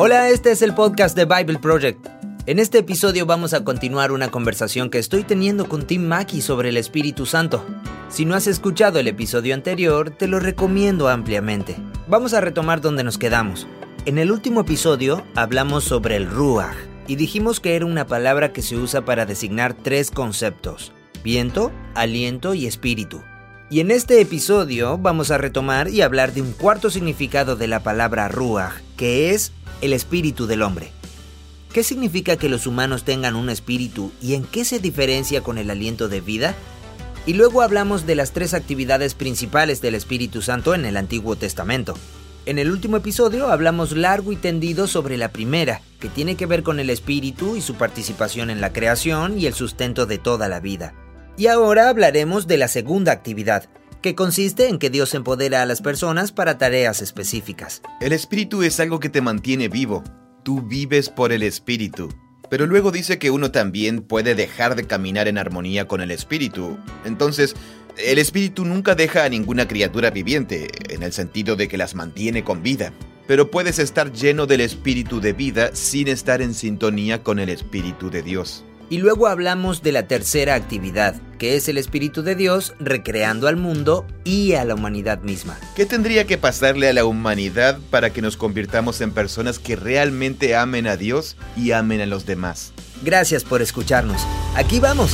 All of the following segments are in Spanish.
Hola, este es el podcast de Bible Project. En este episodio vamos a continuar una conversación que estoy teniendo con Tim Mackey sobre el Espíritu Santo. Si no has escuchado el episodio anterior, te lo recomiendo ampliamente. Vamos a retomar donde nos quedamos. En el último episodio hablamos sobre el Ruach y dijimos que era una palabra que se usa para designar tres conceptos, viento, aliento y espíritu. Y en este episodio vamos a retomar y hablar de un cuarto significado de la palabra Ruach, que es el espíritu del hombre. ¿Qué significa que los humanos tengan un espíritu y en qué se diferencia con el aliento de vida? Y luego hablamos de las tres actividades principales del Espíritu Santo en el Antiguo Testamento. En el último episodio hablamos largo y tendido sobre la primera, que tiene que ver con el espíritu y su participación en la creación y el sustento de toda la vida. Y ahora hablaremos de la segunda actividad, que consiste en que Dios empodera a las personas para tareas específicas. El espíritu es algo que te mantiene vivo. Tú vives por el espíritu. Pero luego dice que uno también puede dejar de caminar en armonía con el espíritu. Entonces, el espíritu nunca deja a ninguna criatura viviente, en el sentido de que las mantiene con vida. Pero puedes estar lleno del espíritu de vida sin estar en sintonía con el espíritu de Dios. Y luego hablamos de la tercera actividad, que es el Espíritu de Dios recreando al mundo y a la humanidad misma. ¿Qué tendría que pasarle a la humanidad para que nos convirtamos en personas que realmente amen a Dios y amen a los demás? Gracias por escucharnos. Aquí vamos.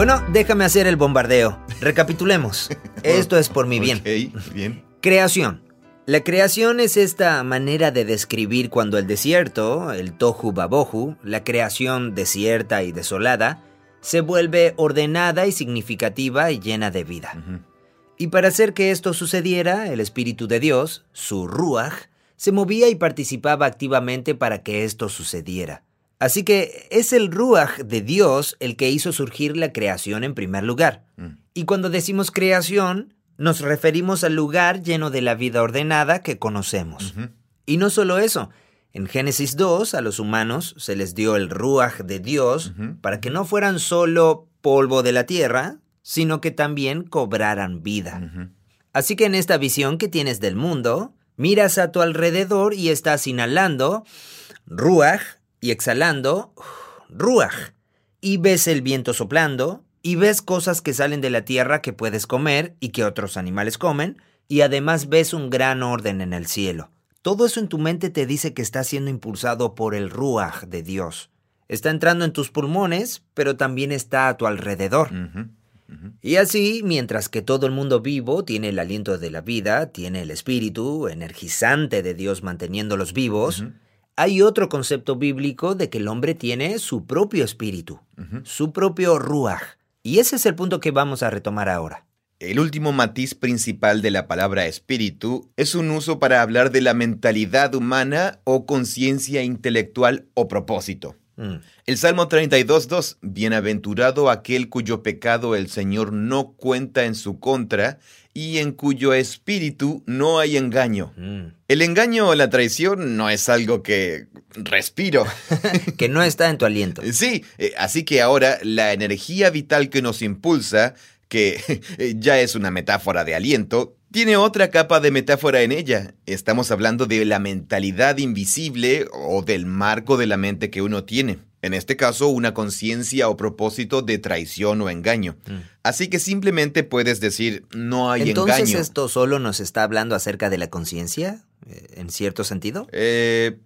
Bueno, déjame hacer el bombardeo. Recapitulemos. Esto es por mi bien. Bien. Creación. La creación es esta manera de describir cuando el desierto, el tohu babohu, la creación desierta y desolada, se vuelve ordenada y significativa y llena de vida. Y para hacer que esto sucediera, el Espíritu de Dios, su Ruach, se movía y participaba activamente para que esto sucediera. Así que es el Ruach de Dios el que hizo surgir la creación en primer lugar. Mm. Y cuando decimos creación, nos referimos al lugar lleno de la vida ordenada que conocemos. Y no solo eso, en Génesis 2 a los humanos se les dio el Ruach de Dios para que no fueran solo polvo de la tierra, sino que también cobraran vida. Así que en esta visión que tienes del mundo, miras a tu alrededor y estás inhalando Ruach y exhalando Ruach. Y ves el viento soplando y ves cosas que salen de la tierra que puedes comer y que otros animales comen y además ves un gran orden en el cielo. Todo eso en tu mente te dice que está siendo impulsado por el Ruach de Dios. Está entrando en tus pulmones, pero también está a tu alrededor. Y así, mientras que todo el mundo vivo tiene el aliento de la vida, tiene el espíritu energizante de Dios manteniéndolos vivos. Hay otro concepto bíblico de que el hombre tiene su propio espíritu, su propio ruach. Y ese es el punto que vamos a retomar ahora. El último matiz principal de la palabra espíritu es un uso para hablar de la mentalidad humana o conciencia intelectual o propósito. Mm, El Salmo 32.2, Bienaventurado aquel cuyo pecado el Señor no cuenta en su contra y en cuyo espíritu no hay engaño. mm. El engaño o la traición no es algo que respiro. que no está en tu aliento. Sí, eh, así que ahora la energía vital que nos impulsa, que ya es una metáfora de aliento, tiene otra capa de metáfora en ella. Estamos hablando de la mentalidad invisible o del marco de la mente que uno tiene. En este caso, una conciencia o propósito de traición o engaño. Mm. Así que simplemente puedes decir, no hay Entonces, engaño. ¿esto solo nos está hablando acerca de la conciencia? eh, ¿En cierto sentido? Eh,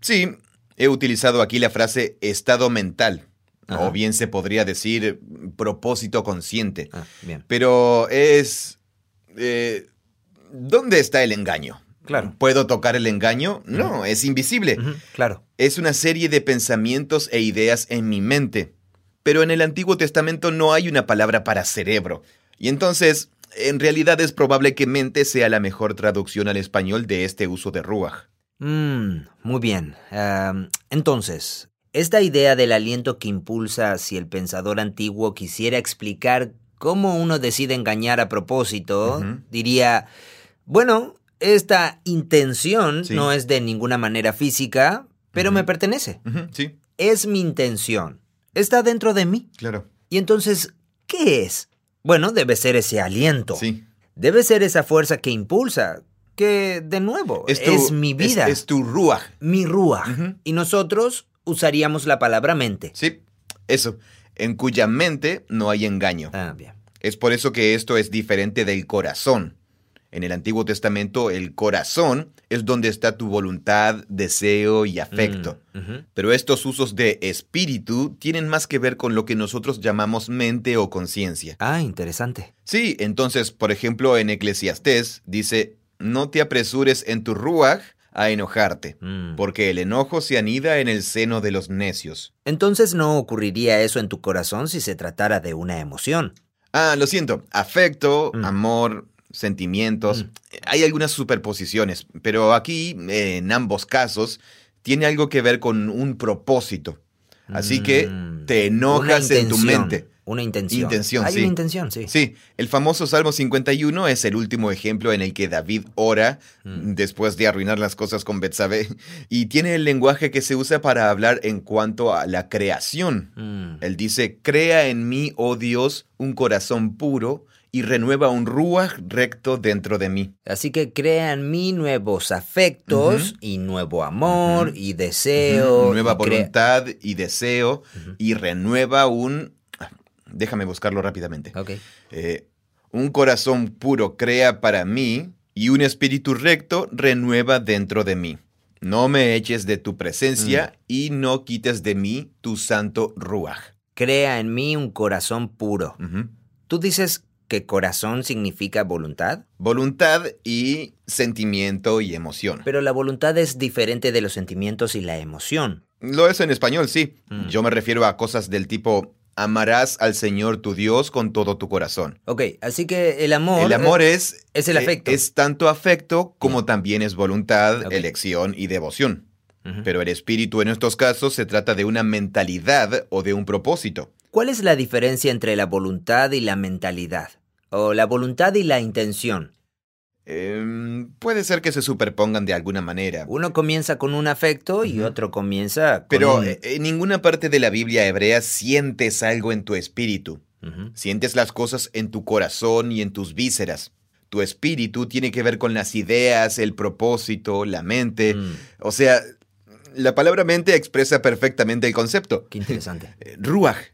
sí, he utilizado aquí la frase estado mental, Ajá. o bien se podría decir propósito consciente. Ah, bien. Pero es... eh, ¿Dónde está el engaño? Claro. ¿Puedo tocar el engaño? No, es invisible. Claro. Es una serie de pensamientos e ideas en mi mente. Pero en el Antiguo Testamento no hay una palabra para cerebro. Y entonces, en realidad es probable que mente sea la mejor traducción al español de este uso de Ruach. Mm, muy bien. Entonces, esta idea del aliento que impulsa si el pensador antiguo quisiera explicar cómo uno decide engañar a propósito, diría, bueno, esta intención Sí. no es de ninguna manera física, pero me pertenece. Sí, Es mi intención. Está dentro de mí. claro. Y entonces, ¿qué es? Bueno, debe ser ese aliento. Sí. Debe ser esa fuerza que impulsa, que, de nuevo, es, tu- mi vida, Es, es tu ruach. mi. Ujú. Y nosotros usaríamos la palabra mente. Sí, eso. En cuya mente no hay engaño. Ah, bien. Es por eso que esto es diferente del corazón. En el Antiguo Testamento, el corazón es donde está tu voluntad, deseo y afecto. Mm. Pero estos usos de espíritu tienen más que ver con lo que nosotros llamamos mente o conciencia. Ah, interesante. Sí, entonces, por ejemplo, en Eclesiastés dice, no te apresures en tu ruach a enojarte, Mm. porque el enojo se anida en el seno de los necios. Entonces no ocurriría eso en tu corazón si se tratara de una emoción. Ah, lo siento, afecto, Mm. amor, sentimientos, Mm. hay algunas superposiciones, pero aquí, eh, en ambos casos, tiene algo que ver con un propósito. Así que Mm. te enojas en tu mente. Una intención. Intención, Hay sí. una intención, sí. Sí, el famoso Salmo 51 es el último ejemplo en el que David ora Mm. después de arruinar las cosas con Betsabé y tiene el lenguaje que se usa para hablar en cuanto a la creación. Mm. Él dice, crea en mí, oh Dios, un corazón puro y renueva un ruach recto dentro de mí. Así que crea en mí nuevos afectos y nuevo amor y deseo. Nueva y voluntad y deseo y renueva un... ah, Déjame buscarlo rápidamente. Ok. Eh, un corazón puro crea para mí y un espíritu recto renueva dentro de mí. No me eches de tu presencia Mm. y no quites de mí tu santo ruach. Crea en mí un corazón puro. ¿Tú dices que corazón significa voluntad? Voluntad y sentimiento y emoción. Pero la voluntad es diferente de los sentimientos y la emoción. Lo es en español, sí. Mm. Yo me refiero a cosas del tipo amarás al Señor tu Dios con todo tu corazón. Ok, así que el amor... el amor es es el eh, afecto. Es tanto afecto como también es voluntad, elección y devoción. Pero el espíritu en estos casos se trata de una mentalidad o de un propósito. ¿Cuál es la diferencia entre la voluntad y la mentalidad? O la voluntad y la intención. Em, puede ser que se superpongan de alguna manera. Uno comienza con un afecto y otro comienza con Pero un- eh, en ninguna parte de la Biblia hebrea sientes algo en tu espíritu. Sientes las cosas en tu corazón y en tus vísceras. Tu espíritu tiene que ver con las ideas, el propósito, la mente. Mm, O sea, la palabra mente expresa perfectamente el concepto. qué interesante. Eh, Ruach.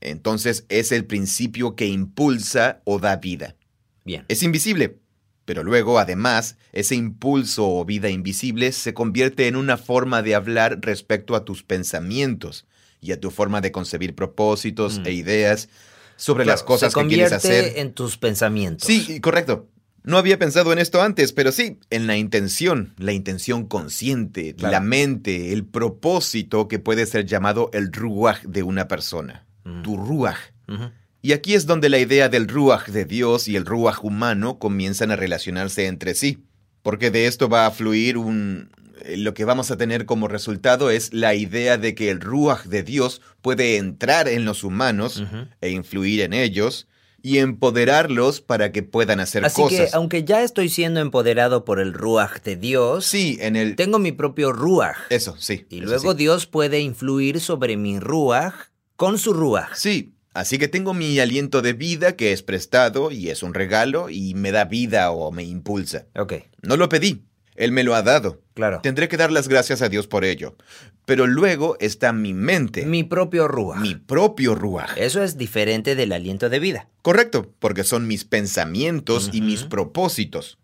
Entonces es el principio que impulsa o da vida. Bien. Es invisible. Pero luego, además, ese impulso o vida invisible se convierte en una forma de hablar respecto a tus pensamientos y a tu forma de concebir propósitos Mm. e ideas sobre Claro, las cosas se que quieres convierte hacer. en tus pensamientos. Sí, correcto. No había pensado en esto antes, pero sí, en la intención, la intención consciente, Claro. la mente, el propósito que puede ser llamado el ruach de una persona. Tu ruach. Ujú. Y aquí es donde la idea del ruach de Dios y el ruach humano comienzan a relacionarse entre sí, porque de esto va a fluir un... eh, Lo que vamos a tener como resultado es la idea de que el ruach de Dios puede entrar en los humanos e influir en ellos y empoderarlos para que puedan hacer Así cosas. que, aunque ya estoy siendo empoderado por el Ruach de Dios, Sí, en el... tengo mi propio Ruach. Eso, sí. Y eso luego sí. Dios puede influir sobre mi Ruach con su Ruach. Sí, así que tengo mi aliento de vida que es prestado y es un regalo y me da vida o me impulsa. Ok, No lo pedí, Él me lo ha dado. claro. Tendré que dar las gracias a Dios por ello. Pero luego está mi mente, mi, Mi propio Ruach. propio ruaj. Eso es diferente del aliento de vida. Correcto, porque son mis pensamientos y mis propósitos.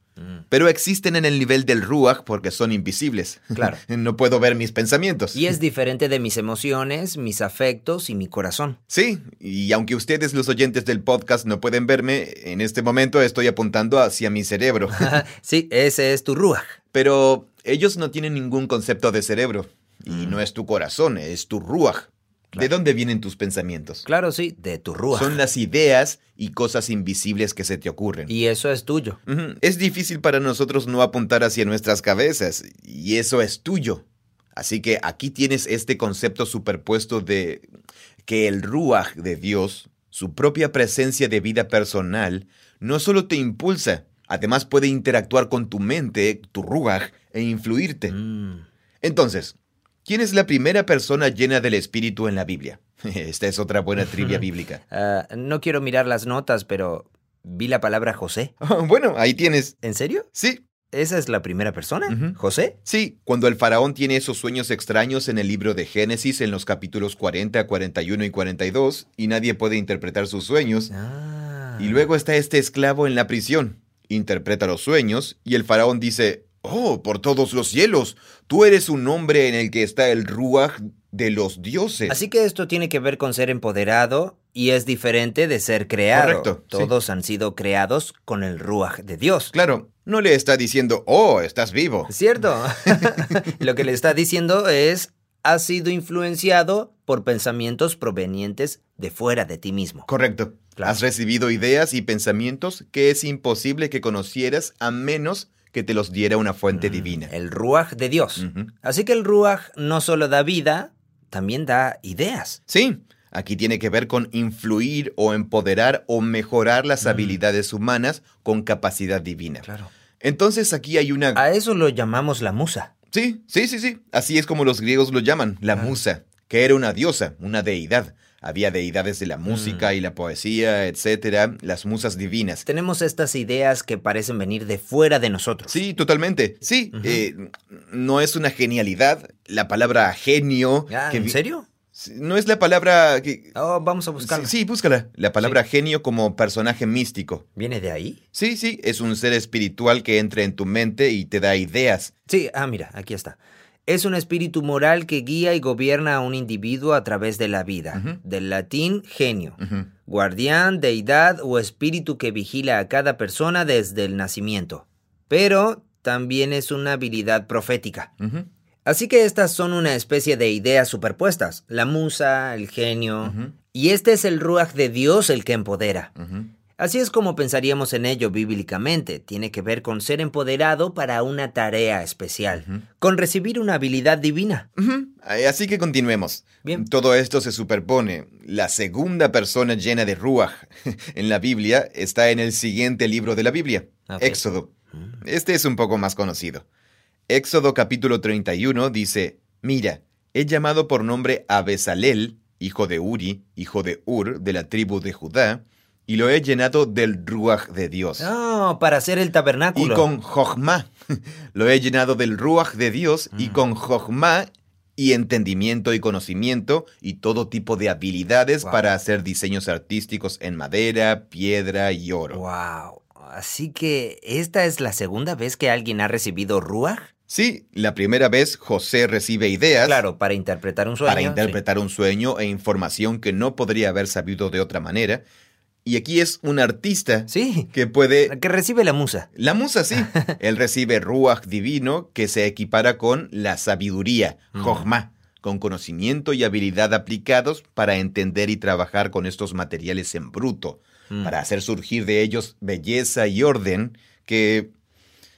Pero existen en el nivel del ruaj porque son invisibles. Claro. no puedo ver mis pensamientos. Y es diferente de mis emociones, mis afectos y mi corazón. Sí, y aunque ustedes los oyentes del podcast no pueden verme, en este momento estoy apuntando hacia mi cerebro. sí, ese es tu Ruach. Pero ellos no tienen ningún concepto de cerebro. Y Mm. no es tu corazón, es tu ¿De dónde vienen tus pensamientos? Claro, sí, de tu Ruach. Son las ideas y cosas invisibles que se te ocurren. Y eso es tuyo. Es difícil para nosotros no apuntar hacia nuestras cabezas, y eso es tuyo. Así que aquí tienes este concepto superpuesto de que el ruaj de Dios, su propia presencia de vida personal, no solo te impulsa, además puede interactuar con tu mente, tu ruaj, e influirte. Mm. Entonces, ¿Quién es la primera persona llena del Espíritu en la Biblia? Esta es otra buena trivia bíblica. Ah, no quiero mirar las notas, pero vi la palabra José. bueno, ahí tienes. ¿En serio? Sí, ¿Esa es la primera persona? ¿José? Sí, cuando el faraón tiene esos sueños extraños en el libro de Génesis en los capítulos 40, 41 y 42, y nadie puede interpretar sus sueños, Ah. y luego está este esclavo en la prisión, interpreta los sueños, y el faraón dice, Oh, por todos los cielos, tú eres un hombre en el que está el ruaj de los dioses. Así que esto tiene que ver con ser empoderado y es diferente de ser creado. Correcto, sí. Todos han sido creados con el ruaj de Dios. Claro, no le está diciendo, oh, estás vivo. ¿Cierto? Lo que le está diciendo es, has sido influenciado por pensamientos provenientes de fuera de ti mismo. Correcto. Claro. Has recibido ideas y pensamientos que es imposible que conocieras a menos que te los diera una fuente divina. El ruaj de Dios. Así que el ruaj no solo da vida, también da ideas. Sí, aquí tiene que ver con influir o empoderar o mejorar las habilidades humanas con capacidad divina. Claro. Entonces aquí hay una... A eso lo llamamos la musa. Sí, sí, sí, sí. Así es como los griegos lo llaman, la musa, que era una diosa, una deidad. Había deidades de la música y la poesía, etcétera, las musas divinas. Tenemos estas ideas que parecen venir de fuera de nosotros. Sí, totalmente. Sí, eh, no es una genialidad. La palabra genio. Ah, que ¿En serio? No es la palabra que. Oh, vamos a buscarla. Sí, sí, búscala. La palabra genio como personaje místico. ¿Viene de ahí? Sí, sí, es un ser espiritual que entra en tu mente y te da ideas. Sí, ah, mira, aquí está. Es un espíritu moral que guía y gobierna a un individuo a través de la vida. Del latín genio. Guardián, deidad o espíritu que vigila a cada persona desde el nacimiento. Pero también es una habilidad profética. Así que estas son una especie de ideas superpuestas. La musa, el genio. Y este es el ruaj de Dios el que empodera. Así es como pensaríamos en ello bíblicamente. Tiene que ver con ser empoderado para una tarea especial, con recibir una habilidad divina. Así que continuemos. Bien. Todo esto se superpone. La segunda persona llena de Ruach en la Biblia está en el siguiente libro de la Biblia. Éxodo. Este es un poco más conocido. Éxodo capítulo 31 dice, Mira, he llamado por nombre a Besalel, hijo de Uri, hijo de Ur, de la tribu de Judá, y lo he llenado del Ruach de Dios. Oh, para hacer el Y tabernáculo. con Jochma. Lo he llenado del Ruach de Dios y con Jochma y entendimiento y conocimiento y todo tipo de habilidades Wow. para hacer diseños artísticos en madera, piedra y oro. Wow. Así que esta es la segunda vez que alguien ha recibido ruaj. Sí, la primera vez José recibe ideas Claro, para interpretar un sueño. para interpretar un sueño e información que no podría haber sabido de otra manera. Y aquí es un artista Sí. Que puede Que recibe la musa. La musa sí. Él recibe ruach divino que se equipara con la sabiduría, Mm. jochma, con conocimiento y habilidad aplicados para entender y trabajar con estos materiales en bruto, Mm. para hacer surgir de ellos belleza y orden que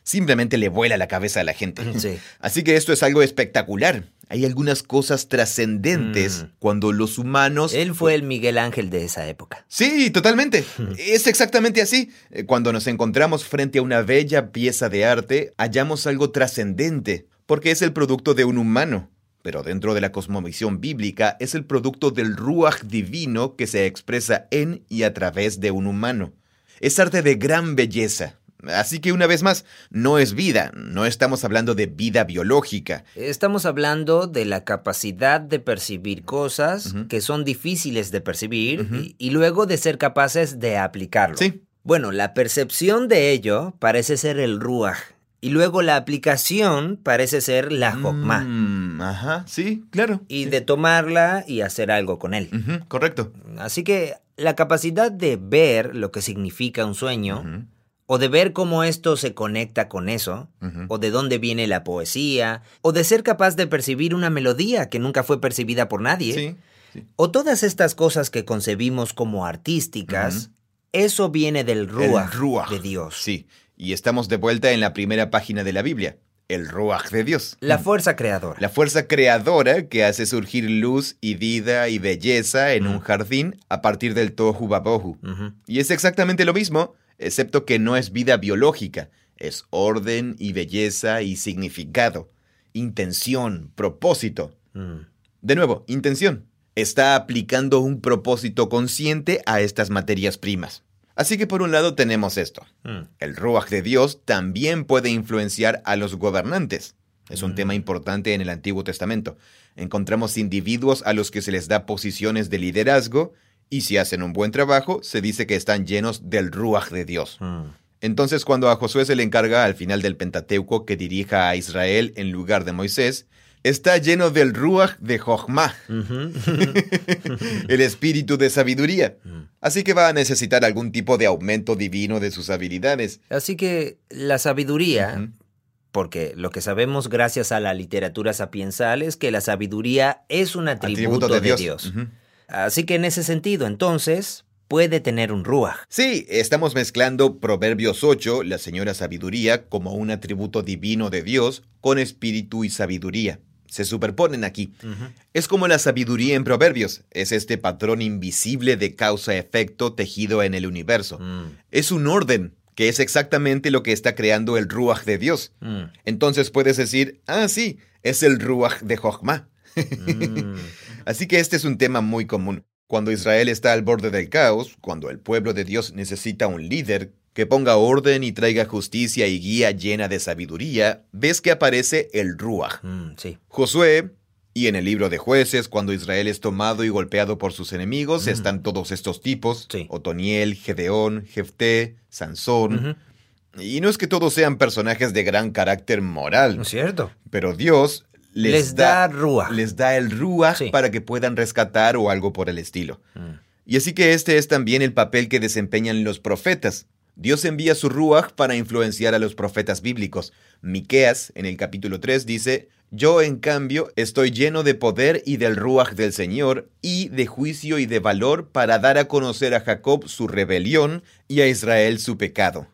simplemente le vuela la cabeza a la gente. Sí. Así que esto es algo espectacular. Hay algunas cosas trascendentes Mm. cuando los humanos Él fue el Miguel Ángel de esa época. Sí, totalmente. Es exactamente así. Eh, Cuando nos encontramos frente a una bella pieza de arte, hallamos algo trascendente, porque es el producto de un humano. Pero dentro de la cosmovisión bíblica es el producto del ruach divino que se expresa en y a través de un humano. Es arte de gran belleza. Así que una vez más, no es vida, no estamos hablando de vida biológica. Estamos hablando de la capacidad de percibir cosas que son difíciles de percibir y, y luego de ser capaces de aplicarlo. Sí. Bueno, la percepción de ello parece ser el ruaj y luego la aplicación parece ser la jokma Mm, ajá, sí, claro. y sí. de tomarla y hacer algo con él. Correcto. Así que la capacidad de ver lo que significa un sueño o de ver cómo esto se conecta con eso, o de dónde viene la poesía, o de ser capaz de percibir una melodía que nunca fue percibida por nadie, Sí, sí. o todas estas cosas que concebimos como artísticas, eso viene del ruach, de Dios. Sí, y estamos de vuelta en la primera página de la Biblia, el Ruach de Dios. La fuerza creadora. La fuerza creadora que hace surgir luz y vida y belleza en un jardín a partir del tohu babohu. Y es exactamente lo mismo, excepto que no es vida biológica, es orden y belleza y significado. intención, propósito. Mm. De nuevo, intención. Está aplicando un propósito consciente a estas materias primas. Así que por un lado tenemos esto. Mm. El Ruach de Dios también puede influenciar a los gobernantes. Es un Mm. tema importante en el Antiguo Testamento. Encontramos individuos a los que se les da posiciones de liderazgo y si hacen un buen trabajo, se dice que están llenos del Ruach de Dios. Mm. Entonces, cuando a Josué se le encarga al final del Pentateuco que dirija a Israel en lugar de Moisés, está lleno del Ruach de Jochma, el espíritu de sabiduría. Mm. Así que va a necesitar algún tipo de aumento divino de sus habilidades. Así que la sabiduría, porque lo que sabemos gracias a la literatura sapiensal es que la sabiduría es un atributo, de, Dios. Así que en ese sentido, entonces, puede tener un ruach. Sí, estamos mezclando Proverbios 8, la señora sabiduría, como un atributo divino de Dios, con espíritu y sabiduría. Se superponen aquí. Es como la sabiduría en Proverbios, es este patrón invisible de causa-efecto tejido en el universo. Mm, Es un orden, que es exactamente lo que está creando el Ruach de Dios. mm, Entonces puedes decir, ah, sí, es el Ruach de Jochma. mm. Así que este es un tema muy común. Cuando Israel está al borde del caos, cuando el pueblo de Dios necesita un líder que ponga orden y traiga justicia y guía llena de sabiduría, ves que aparece el Ruach. Mm, sí. Josué, y en el libro de jueces, cuando Israel es tomado y golpeado por sus enemigos, Mm. están todos estos tipos, Sí. Otoniel, Gedeón, Jefté, Sansón. Y no es que todos sean personajes de gran carácter moral, ¿No es cierto? pero Dios les, Les, da, ruach. les da el ruach Sí. para que puedan rescatar o algo por el estilo. Mm, Y así que este es también el papel que desempeñan los profetas. Dios envía su ruach para influenciar a los profetas bíblicos. Miqueas, en el capítulo 3, dice: Yo, en cambio, estoy lleno de poder y del ruach del Señor, y de juicio y de valor para dar a conocer a Jacob su rebelión y a Israel su pecado.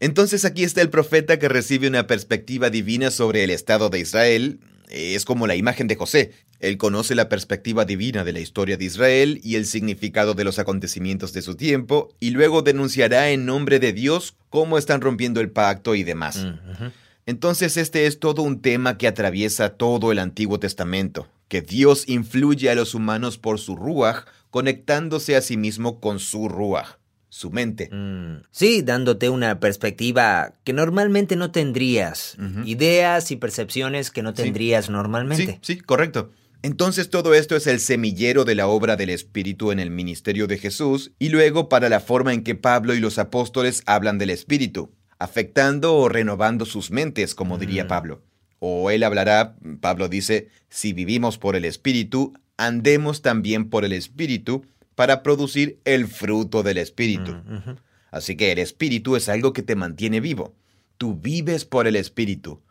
Entonces aquí está el profeta que recibe una perspectiva divina sobre el estado de Israel. Es como la imagen de José. Él conoce la perspectiva divina de la historia de Israel y el significado de los acontecimientos de su tiempo, y luego denunciará en nombre de Dios cómo están rompiendo el pacto y demás. mm. Entonces este es todo un tema que atraviesa todo el Antiguo Testamento, que Dios influye a los humanos por su ruach, conectándose a sí mismo con su ruach, su mente. Mm, Sí, dándote una perspectiva que normalmente no tendrías, ideas y percepciones que no Sí. tendrías normalmente. Sí, sí, correcto. Entonces todo esto es el semillero de la obra del Espíritu en el ministerio de Jesús y luego para la forma en que Pablo y los apóstoles hablan del Espíritu, afectando o renovando sus mentes, como diría Mm. Pablo. O él hablará, Pablo dice, si vivimos por el Espíritu, andemos también por el Espíritu para producir el fruto del Espíritu. Mm. Así que el espíritu es algo que te mantiene vivo. Tú vives por el espíritu.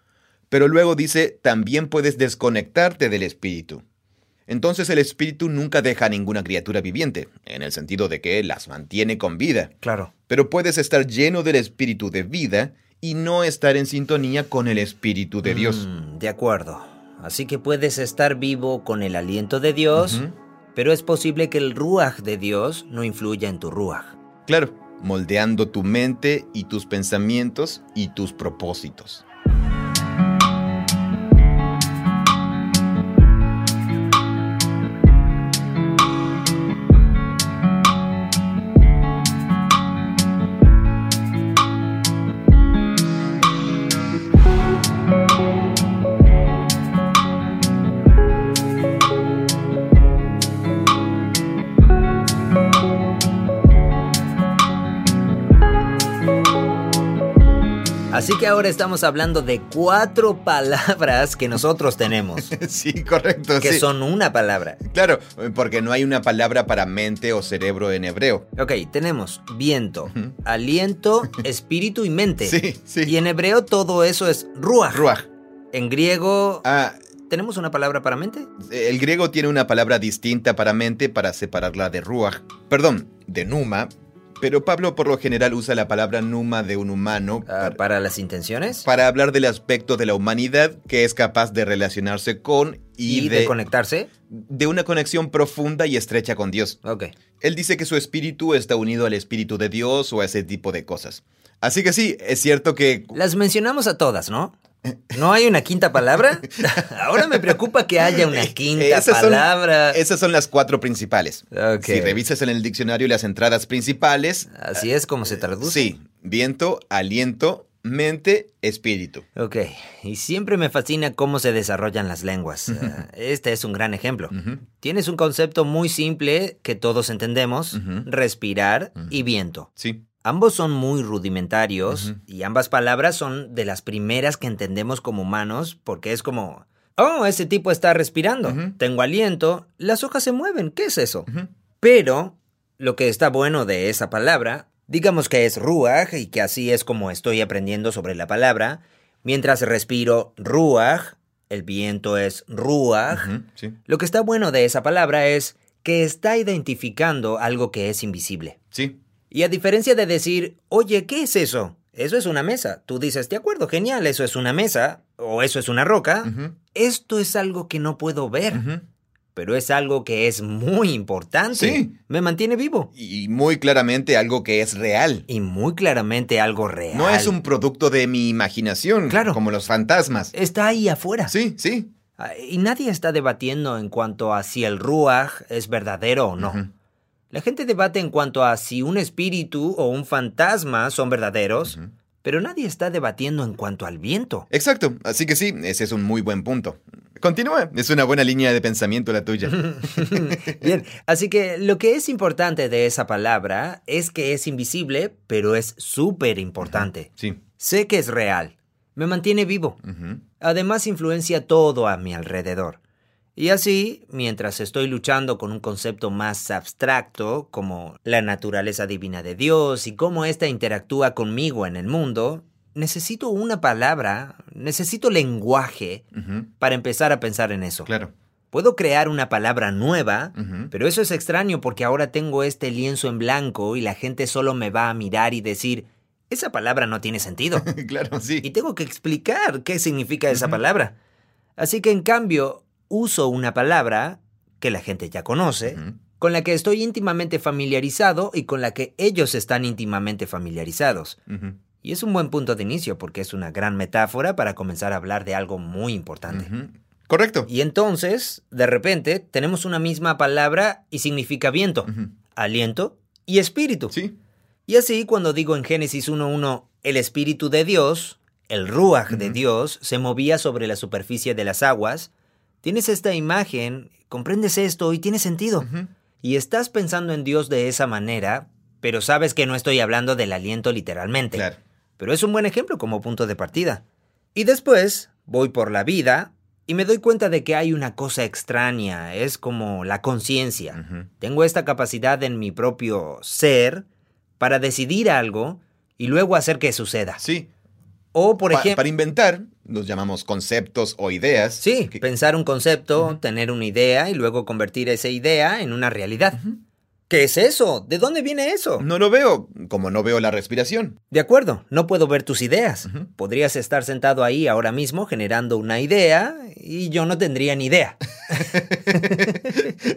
Pero luego dice, también puedes desconectarte del espíritu. Entonces el espíritu nunca deja a ninguna criatura viviente, en el sentido de que las mantiene con vida. Claro. Pero puedes estar lleno del espíritu de vida y no estar en sintonía con el espíritu de Dios. Mm, de acuerdo. Así que puedes estar vivo con el aliento de Dios. Pero es posible que el ruach de Dios no influya en tu ruach. Claro, moldeando tu mente y tus pensamientos y tus propósitos. Así que ahora estamos hablando de cuatro palabras que nosotros tenemos, sí, correcto. que sí. son una palabra. Claro, porque no hay una palabra para mente o cerebro en hebreo. Ok, tenemos viento, aliento, espíritu y mente. Sí, sí. Y en hebreo todo eso es ruach. Ruach. En griego, Ah, ¿tenemos una palabra para mente? el griego tiene una palabra distinta para mente para separarla de ruach. Perdón, de numa. Pero Pablo por lo general usa la palabra numa de un humano Ah, para, ¿Para las intenciones? para hablar del aspecto de la humanidad que es capaz de relacionarse con y, ¿Y de conectarse? de una conexión profunda y estrecha con Dios. Ok. Él dice que su espíritu está unido al espíritu de Dios o a ese tipo de cosas. Así que sí, es cierto que Las mencionamos a todas, ¿no? ¿No hay una quinta palabra? Ahora me preocupa que haya una quinta Esas son- palabra. esas son las cuatro principales. Si revisas en el diccionario las entradas principales, Así es como se traduce. sí, viento, aliento, mente, espíritu. Ok, y siempre me fascina cómo se desarrollan las lenguas. Ah, Este es un gran ejemplo. Tienes un concepto muy simple que todos entendemos, respirar y viento. Sí. Ambos son muy rudimentarios y ambas palabras son de las primeras que entendemos como humanos porque es como, oh, ese tipo está respirando, tengo aliento, las hojas se mueven, ¿qué es eso? Pero lo que está bueno de esa palabra, digamos que es ruach y que así es como estoy aprendiendo sobre la palabra, mientras respiro ruach, el viento es. Sí. lo que está bueno de esa palabra es que está identificando algo que es invisible. Sí. Y a diferencia de decir, oye, ¿qué es eso? Eso es una mesa. Tú dices, de acuerdo, genial, eso es una mesa, o eso es una roca. Esto es algo que no puedo ver, pero es algo que es muy importante. Sí. Me mantiene vivo. Y muy claramente algo que es real. Y muy claramente algo real. No es un producto de mi imaginación, Claro. como los fantasmas. Está ahí afuera. Sí, sí. Ah, Y nadie está debatiendo en cuanto a si el ruach es verdadero o no. La gente debate en cuanto a si un espíritu o un fantasma son verdaderos, pero nadie está debatiendo en cuanto al viento. Exacto, así que sí, ese es un muy buen punto. Continúa, es una buena línea de pensamiento la tuya. Bien, así que lo que es importante de esa palabra es que es invisible, pero es súper importante. Sí. Sé que es real, me mantiene vivo, Ujú. además influencia todo a mi alrededor. Y así, mientras estoy luchando con un concepto más abstracto, como la naturaleza divina de Dios y cómo ésta interactúa conmigo en el mundo, necesito una palabra, necesito lenguaje para empezar a pensar en eso. Claro. Puedo crear una palabra nueva, pero eso es extraño porque ahora tengo este lienzo en blanco y la gente solo me va a mirar y decir, esa palabra no tiene sentido. claro, y sí. tengo que explicar qué significa esa palabra. Así que en cambio, uso una palabra que la gente ya conoce, con la que estoy íntimamente familiarizado y con la que ellos están íntimamente familiarizados. Y es un buen punto de inicio porque es una gran metáfora para comenzar a hablar de algo muy importante. Correcto. Y entonces, de repente, tenemos una misma palabra y significa viento, aliento y espíritu. Sí. Y así, cuando digo en Génesis 1.1, el espíritu de Dios, el ruach de. Dios, se movía sobre la superficie de las aguas, tienes esta imagen, comprendes esto y tiene sentido. Y estás pensando en Dios de esa manera, pero sabes que no estoy hablando del aliento literalmente. Claro. Pero es un buen ejemplo como punto de partida. Y después voy por la vida y me doy cuenta de que hay una cosa extraña, es como la conciencia. Tengo esta capacidad en mi propio ser para decidir algo y luego hacer que suceda. Sí. O, por Pa- ejemplo, para inventar, los llamamos conceptos o ideas. sí, que- pensar un concepto, tener una idea y luego convertir esa idea en una realidad. ¿Qué es eso? ¿De dónde viene eso? No lo veo, como no veo la respiración. De acuerdo, no puedo ver tus ideas. Podrías estar sentado ahí ahora mismo generando una idea y yo no tendría ni idea.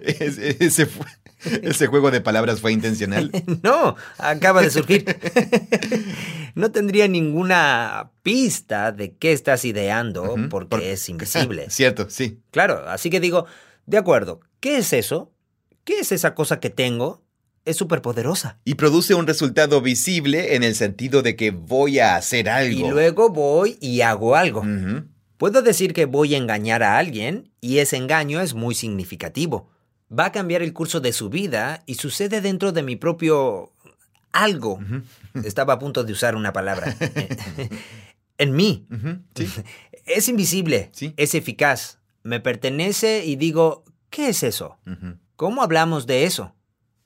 Es- ese, fue- ese juego de palabras fue intencional. No, acaba de surgir. No tendría ninguna pista de qué estás ideando porque por- es invisible. Cierto, sí. Claro, así que digo, de acuerdo, ¿qué es eso? ¿Qué es esa cosa que tengo? Es súper poderosa. Y produce un resultado visible en el sentido de que voy a hacer algo. Y luego voy y hago algo. Puedo decir que voy a engañar a alguien y ese engaño es muy significativo. Va a cambiar el curso de su vida y sucede dentro de mi propio algo. Estaba a punto de usar una palabra. en mí. Sí. Es invisible. Sí. Es eficaz. Me pertenece y digo, ¿qué es eso? ¿Cómo hablamos de eso?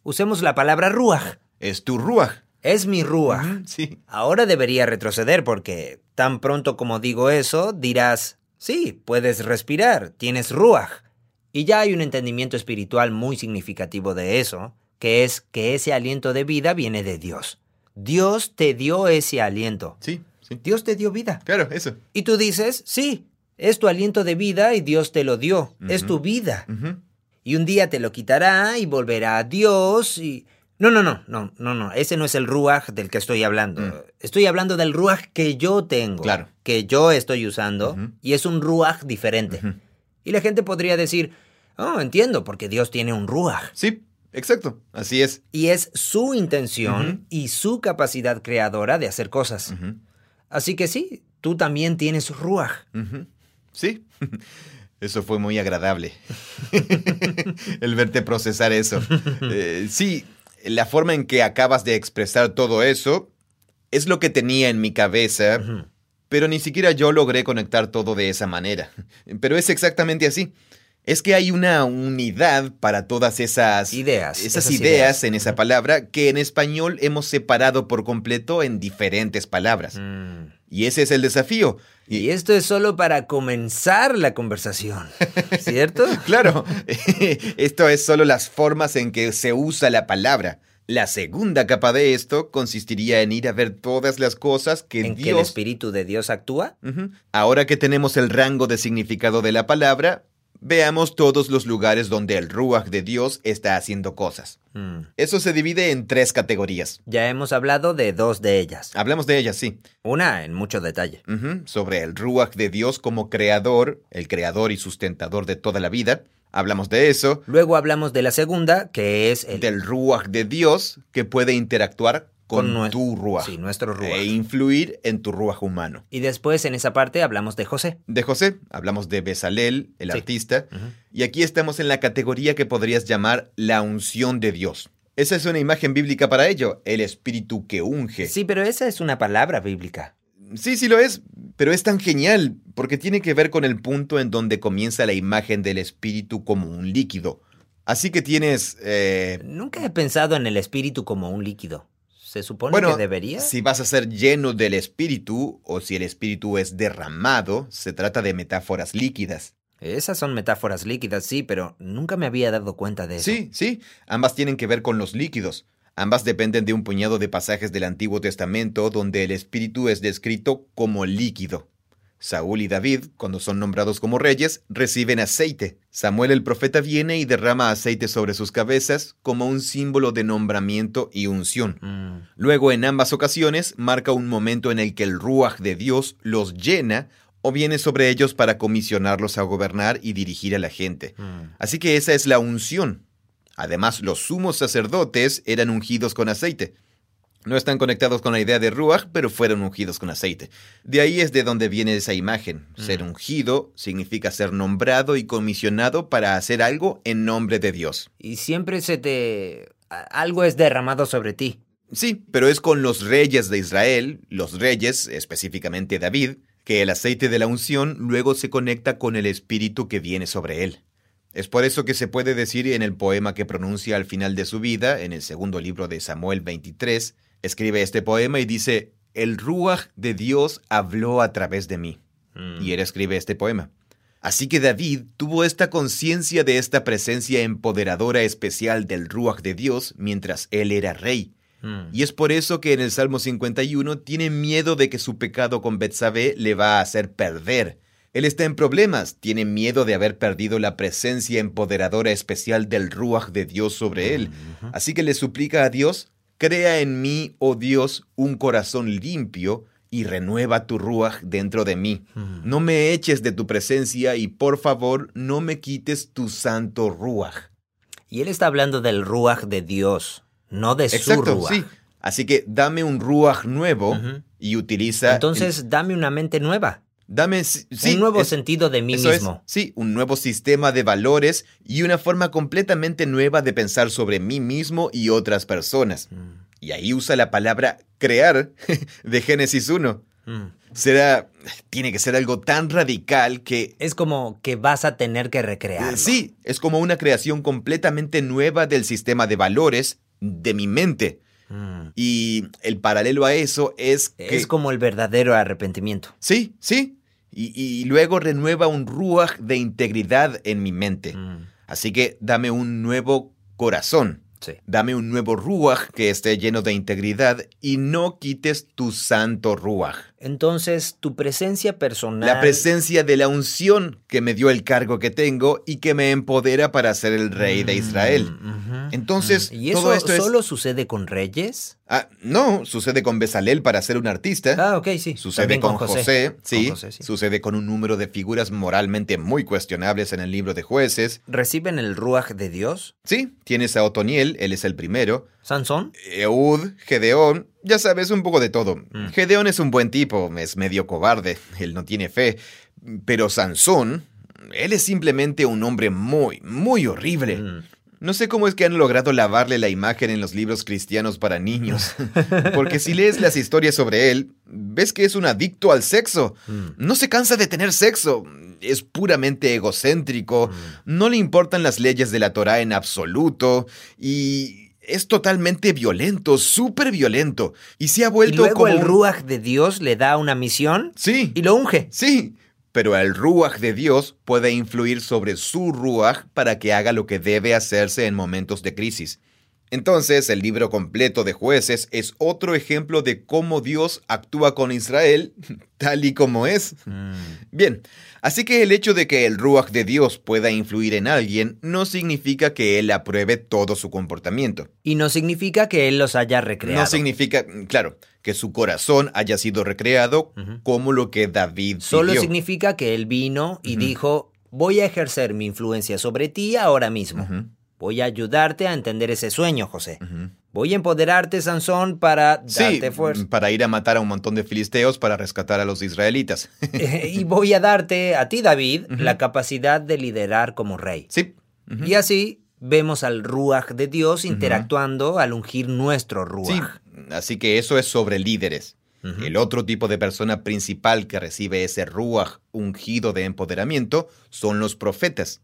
Usemos la palabra ruach. Es tu ruaj. Es mi ruach. Ujú. Sí. Ahora debería retroceder porque tan pronto como digo eso, dirás, sí, puedes respirar, tienes ruach. Y ya hay un entendimiento espiritual muy significativo de eso, que es que ese aliento de vida viene de Dios. Dios te dio ese aliento. Sí, sí. Dios te dio vida. Claro, eso. Y tú dices, sí, es tu aliento de vida y Dios te lo dio. Es tu vida. Y un día te lo quitará y volverá a Dios y... No, no, no, no, no, no. Ese no es el ruaj del que estoy hablando. Mm. Estoy hablando del ruaj que yo tengo. Claro. Que yo estoy usando. Y es un ruaj diferente. Y la gente podría decir, oh, entiendo, porque Dios tiene un ruaj. Sí, exacto, así es. Y es su intención y su capacidad creadora de hacer cosas. Así que sí, tú también tienes ruaj. Sí, eso fue muy agradable. El verte procesar eso. Eh, sí, la forma en que acabas de expresar todo eso es lo que tenía en mi cabeza, pero ni siquiera yo logré conectar todo de esa manera. Pero es exactamente así. Es que hay una unidad para todas esas Ideas, esas, esas ideas, ideas. en esa palabra que en español hemos separado por completo en diferentes palabras. Mm. Y ese es el desafío. Y, Y esto es solo para comenzar la conversación, ¿cierto? claro, esto es solo las formas en que se usa la palabra. La segunda capa de esto consistiría en ir a ver todas las cosas que en que el Dios Espíritu de Dios actúa. Ahora que tenemos el rango de significado de la palabra, veamos todos los lugares donde el Ruach de Dios está haciendo cosas. Mm. Eso se divide en tres categorías. Ya hemos hablado de dos de ellas. Hablamos de ellas, sí. Una en mucho detalle. Sobre el Ruach de Dios como creador, el creador y sustentador de toda la vida. Hablamos de eso. Luego hablamos de la segunda, que es el Del Ruach de Dios que puede interactuar con, tu. Sí, nuestro. E influir en tu Ruach humano. Y después en esa parte hablamos de José. De José, hablamos de Besalel, el Sí. artista, y aquí estamos en la categoría que podrías llamar la unción de Dios. Esa es una imagen bíblica para ello, el espíritu que unge. Sí, pero esa es una palabra bíblica. sí, sí lo es, pero es tan genial, porque tiene que ver con el punto en donde comienza la imagen del espíritu como un líquido. Así que tienes... eh, Nunca he pensado en el espíritu como un líquido. ¿Se supone bueno, que debería? si vas a ser lleno del espíritu, o si el espíritu es derramado, se trata de metáforas líquidas. Esas son metáforas líquidas, sí, pero nunca me había dado cuenta de eso. Sí, sí, ambas tienen que ver con los líquidos. Ambas dependen de un puñado de pasajes del Antiguo Testamento donde el espíritu es descrito como líquido. Saúl y David, cuando son nombrados como reyes, reciben aceite. Samuel el profeta viene y derrama aceite sobre sus cabezas como un símbolo de nombramiento y unción. Mm, Luego, en ambas ocasiones, marca un momento en el que el Ruach de Dios los llena o viene sobre ellos para comisionarlos a gobernar y dirigir a la gente. mm. Así que esa es la unción. Además, los sumos sacerdotes eran ungidos con aceite. No están conectados con la idea de Ruach, pero fueron ungidos con aceite. De ahí es de donde viene esa imagen. Ser Mm. ungido significa ser nombrado y comisionado para hacer algo en nombre de Dios. Y siempre se te... algo es derramado sobre ti. Sí, pero es con los reyes de Israel, los reyes, específicamente David, que el aceite de la unción luego se conecta con el espíritu que viene sobre él. Es por eso que se puede decir en el poema que pronuncia al final de su vida, en el segundo libro de Samuel 23, escribe este poema y dice, El Ruach de Dios habló a través de mí. Mm. Y él escribe este poema. Así que David tuvo esta conciencia de esta presencia empoderadora especial del Ruach de Dios mientras él era rey. Mm. Y es por eso que en el Salmo 51 tiene miedo de que su pecado con Betsabé le va a hacer perder. Él está en problemas, tiene miedo de haber perdido la presencia empoderadora especial del Ruach de Dios sobre él. Ujú. Así que le suplica a Dios, crea en mí, oh Dios, un corazón limpio y renueva tu Ruach dentro de mí. Mm. No me eches de tu presencia y por favor no me quites tu santo Ruach. Y él está hablando del ruaj de Dios, no de su ruaj. sí. Así que dame un ruach nuevo y utiliza. Entonces, dame una mente nueva. Dame sí, un nuevo es- sentido de mí es, mismo. sí, un nuevo sistema de valores y una forma completamente nueva de pensar sobre mí mismo y otras personas. Mm, Y ahí usa la palabra crear de Génesis 1. mm. Será. Tiene que ser algo tan radical que. Es como que vas a tener que recrearlo. Eh, Sí, es como una creación completamente nueva del sistema de valores de mi mente. Mm. Y el paralelo a eso es que... Es como el verdadero arrepentimiento. Sí, sí. Y, y luego renueva un ruach de integridad en mi mente. Mm. Así que dame un nuevo corazón. Sí. Dame un nuevo ruach que esté lleno de integridad y no quites tu santo ruach. Entonces, tu presencia personal. La presencia de la unción que me dio el cargo que tengo y que me empodera para ser el rey de Israel. Mm, Entonces. ¿Y todo eso esto es- solo sucede con reyes? Ah, no, sucede con Besalel para ser un artista. Ah, ok, sí. Sucede También con, José, sí. Con José, sí. Sucede con un número de figuras moralmente muy cuestionables en el libro de jueces. ¿Reciben el ruaj de Dios? Sí, tienes a Otoniel, él es el primero. ¿Sansón? Eud, Gedeón, ya sabes, un poco de todo. Mm. Gedeón es un buen tipo, es medio cobarde, él no tiene fe. Pero Sansón, él es simplemente un hombre muy, muy horrible. Mm. No sé cómo es que han logrado lavarle la imagen en los libros cristianos para niños. Porque si lees las historias sobre él, ves que es un adicto al sexo. Mm. No se cansa de tener sexo. Es puramente egocéntrico. No le importan las leyes de la Torah en absoluto. Y es totalmente violento, súper violento. Y se ha Y vuelto luego como el ruaj de Dios le da una misión Sí. y lo unge. Sí, pero el Ruach de Dios puede influir sobre su Ruach para que haga lo que debe hacerse en momentos de crisis. Entonces, el libro completo de jueces es otro ejemplo de cómo Dios actúa con Israel tal y como es. Bien, así que el hecho de que el Ruach de Dios pueda influir en alguien no significa que él apruebe todo su comportamiento. Y no significa que Él los haya recreado. No significa, claro, que su corazón haya sido recreado como lo que David Solo pidió. significa que Él vino y dijo, voy a ejercer mi influencia sobre ti ahora mismo. Voy a ayudarte a entender ese sueño, José. Voy a empoderarte, Sansón, para Sí, darte fuerza. para ir a matar a un montón de filisteos para rescatar a los israelitas. y voy a darte a ti, David, la capacidad de liderar como rey. sí. Y así vemos al Ruach de Dios interactuando al ungir nuestro Sí, Ruach. así que eso es sobre líderes. El otro tipo de persona principal que recibe ese ruach ungido de empoderamiento son los profetas.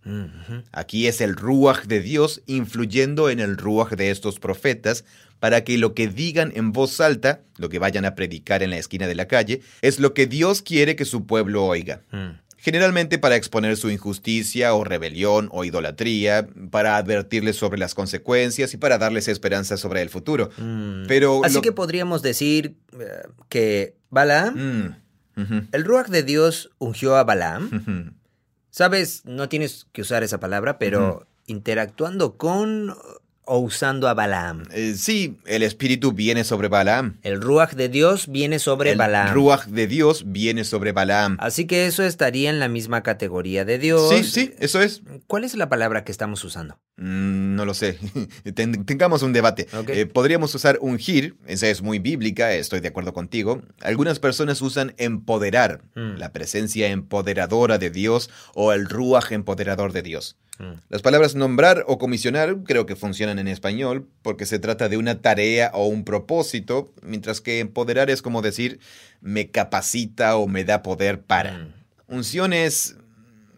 Aquí es el ruach de Dios influyendo en el ruach de estos profetas para que lo que digan en voz alta, lo que vayan a predicar en la esquina de la calle, es lo que Dios quiere que su pueblo oiga. Mm. Generalmente para exponer su injusticia o rebelión o idolatría, para advertirles sobre las consecuencias y para darles esperanza sobre el futuro. Mm. Pero Así lo- que podríamos decir eh, que Balaam, Mm, el Ruach de Dios ungió a Balaam. Sabes, no tienes que usar esa palabra, pero interactuando con o usando a Balaam. Eh, sí, el espíritu viene sobre Balaam. El Ruach de Dios viene sobre el Balaam. Ruach de Dios viene sobre Balaam. Así que eso estaría en la misma categoría de Dios. Sí, sí, eso es. ¿Cuál es la palabra que estamos usando? Mm, no lo sé. Ten- tengamos un debate. Eh, podríamos usar ungir, esa es muy bíblica, estoy de acuerdo contigo. Algunas personas usan empoderar, Mm. la presencia empoderadora de Dios o el ruaj empoderador de Dios. Mm. Las palabras nombrar o comisionar creo que funcionan en español porque se trata de una tarea o un propósito, mientras que empoderar es como decir me capacita o me da poder para. Mm. Unción es,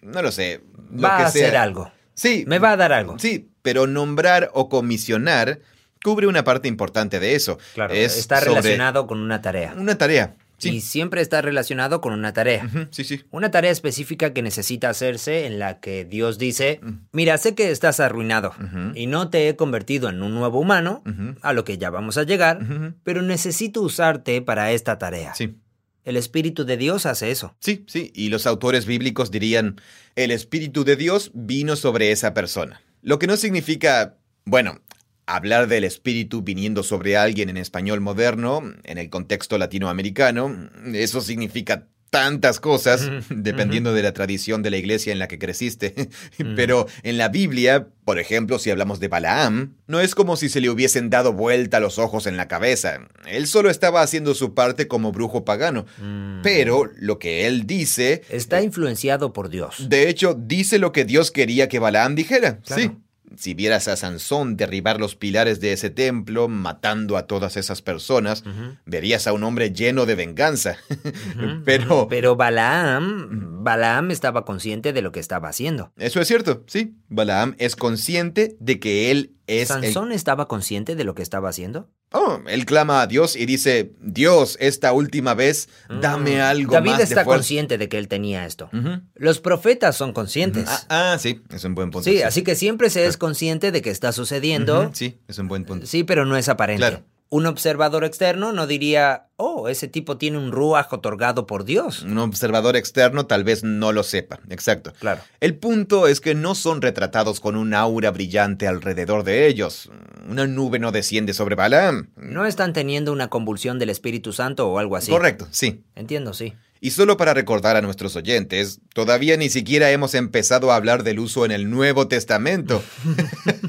no lo sé, lo Va que a sea. hacer algo. Sí, Me va a dar algo. Sí, pero nombrar o comisionar cubre una parte importante de eso. Claro, Es está relacionado con una tarea. Una tarea. Y Sí. siempre está relacionado con una tarea. Sí, sí. Una tarea específica que necesita hacerse en la que Dios dice, mira, sé que estás arruinado y no te he convertido en un nuevo humano, a lo que ya vamos a llegar, pero necesito usarte para esta tarea. Sí. El Espíritu de Dios hace eso. Sí, sí. Y los autores bíblicos dirían, el Espíritu de Dios vino sobre esa persona. Lo que no significa, bueno, hablar del Espíritu viniendo sobre alguien en español moderno, en el contexto latinoamericano, eso significa tantas cosas, dependiendo de la tradición de la iglesia en la que creciste. Pero en la Biblia, por ejemplo, si hablamos de Balaam, no es como si se le hubiesen dado vuelta los ojos en la cabeza. Él solo estaba haciendo su parte como brujo pagano. Mm. Pero lo que él dice, Está influenciado por Dios. de hecho, dice lo que Dios quería que Balaam dijera. Claro. Sí. Si vieras a Sansón derribar los pilares de ese templo, matando a todas esas personas, verías a un hombre lleno de venganza. Pero. Pero Balaam, Balaam estaba consciente de lo que estaba haciendo. eso es cierto, sí. Balaam es consciente de que él es el- ¿Sansón estaba consciente de lo que estaba haciendo? Oh, él clama a Dios y dice, Dios, esta última vez, dame Mm. algo David más está consciente de que él tenía esto. Los profetas son conscientes. Ah, ah, sí, es un buen punto. sí, así que siempre se es consciente de que está sucediendo. Sí, es un buen punto. Sí, pero no es aparente. Claro. Un observador externo no diría, oh, ese tipo tiene un ruaj otorgado por Dios. Un observador externo tal vez no lo sepa, exacto. Claro. El punto es que no son retratados con un aura brillante alrededor de ellos. Una nube no desciende sobre Balaam. No están teniendo una convulsión del Espíritu Santo o algo así. Correcto, sí. Entiendo, sí. Y solo para recordar a nuestros oyentes, todavía ni siquiera hemos empezado a hablar del uso en el Nuevo Testamento.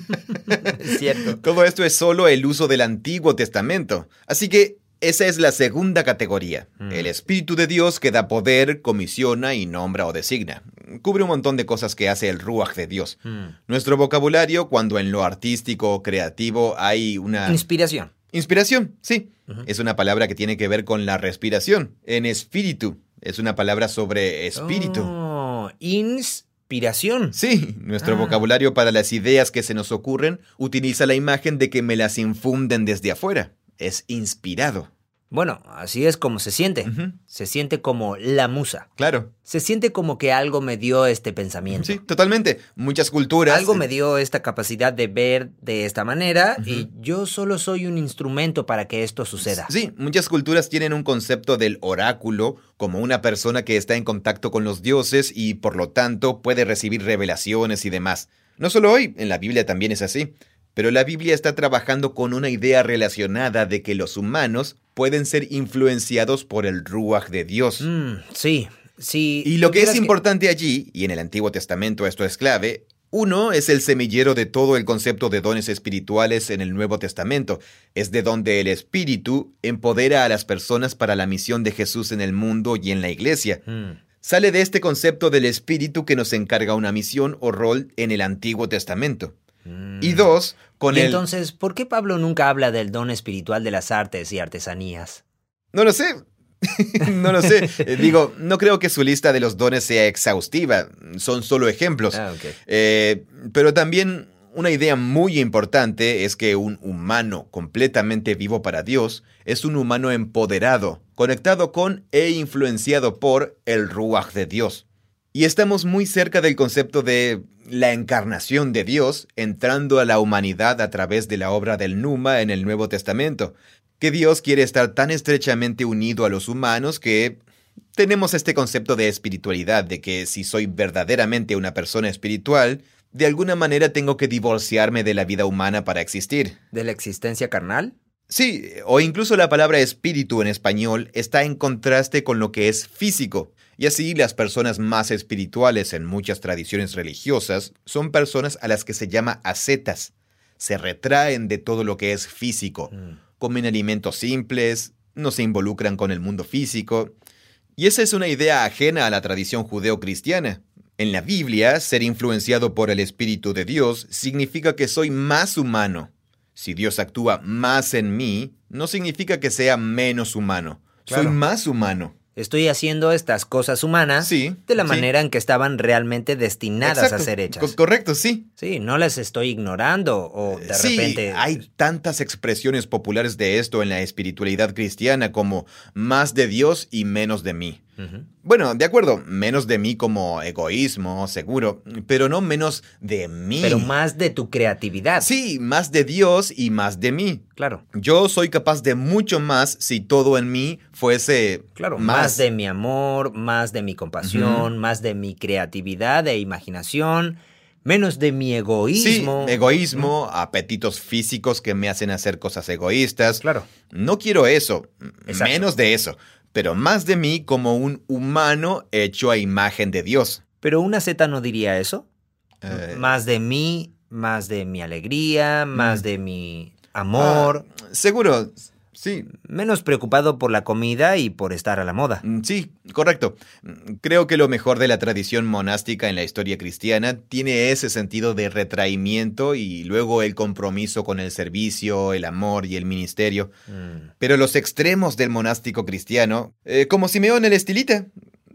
Es cierto. Todo esto es solo el uso del Antiguo Testamento. Así que esa es la segunda categoría. Mm. El Espíritu de Dios que da poder, comisiona y nombra o designa. Cubre un montón de cosas que hace el Ruach de Dios. Mm. Nuestro vocabulario, cuando en lo artístico o creativo hay una... Inspiración. Inspiración, sí. Es una palabra que tiene que ver con la respiración. En espíritu. Es una palabra sobre espíritu. Oh, inspiración. Sí, nuestro Ah. vocabulario para las ideas que se nos ocurren utiliza la imagen de que me las infunden desde afuera. Es inspirado. Bueno, así es como se siente. Se siente como la musa. Claro. Se siente como que algo me dio este pensamiento. Sí, totalmente. Muchas culturas. Algo me dio esta capacidad de ver de esta manera y yo solo soy un instrumento para que esto suceda. Sí, muchas culturas tienen un concepto del oráculo como una persona que está en contacto con los dioses y por lo tanto puede recibir revelaciones y demás. No solo hoy, en la Biblia también es así. Pero la Biblia está trabajando con una idea relacionada de que los humanos pueden ser influenciados por el Ruach de Dios. Mm, sí, sí. Y lo que es importante allí, y en el Antiguo Testamento esto es clave, uno es el semillero de todo el concepto de dones espirituales en el Nuevo Testamento. Es de donde el Espíritu empodera a las personas para la misión de Jesús en el mundo y en la iglesia. Mm, Sale de este concepto del Espíritu que nos encarga una misión o rol en el Antiguo Testamento. Mm. Y dos, con Y el... entonces, ¿por qué Pablo nunca habla del don espiritual de las artes y artesanías? No lo sé. no lo sé. Eh, Digo, no creo que su lista de los dones sea exhaustiva. Son solo ejemplos. Ah, ok. Eh, pero también una idea muy importante es que un humano completamente vivo para Dios es un humano empoderado, conectado con e influenciado por el Ruach de Dios. Y estamos muy cerca del concepto de la encarnación de Dios entrando a la humanidad a través de la obra del Numa en el Nuevo Testamento, que Dios quiere estar tan estrechamente unido a los humanos que tenemos este concepto de espiritualidad, de que si soy verdaderamente una persona espiritual, de alguna manera tengo que divorciarme de la vida humana para existir. ¿De la existencia carnal? Sí, o incluso la palabra espíritu en español está en contraste con lo que es físico. Y así las personas más espirituales en muchas tradiciones religiosas son personas a las que se llama ascetas. Se retraen de todo lo que es físico. Mm. Comen alimentos simples, no se involucran con el mundo físico. Y esa es una idea ajena a la tradición judeo-cristiana. En la Biblia, ser influenciado por el Espíritu de Dios significa que soy más humano. Si Dios actúa más en mí, no significa que sea menos humano. Claro. Soy más humano. Estoy haciendo estas cosas humanas Sí, de la sí. manera en que estaban realmente destinadas a ser hechas. Co- correcto, sí. Sí, no las estoy ignorando o de sí, repente... hay tantas expresiones populares de esto en la espiritualidad cristiana como más de Dios y menos de mí. Bueno, de acuerdo, menos de mí como egoísmo, seguro, pero no menos de mí. Pero más de tu creatividad. Sí, más de Dios y más de mí. Claro. Yo soy capaz de mucho más si todo en mí fuese Claro, más, de mi amor, más de mi compasión, más de mi creatividad e imaginación, menos de mi egoísmo. Sí, egoísmo, apetitos físicos que me hacen hacer cosas egoístas. Claro. No quiero eso, Exacto. menos de eso, pero más de mí como un humano hecho a imagen de Dios. Pero una Z no diría eso. Eh, Más de mí, más de mi alegría, más de mi amor, ah, seguro, sí, menos preocupado por la comida y por estar a la moda. Mm, Sí, correcto. Mm, Creo que lo mejor de la tradición monástica en la historia cristiana tiene ese sentido de retraimiento y luego el compromiso con el servicio, el amor y el ministerio. Mm. Pero los extremos del monástico cristiano, eh, como Simeón el Estilita.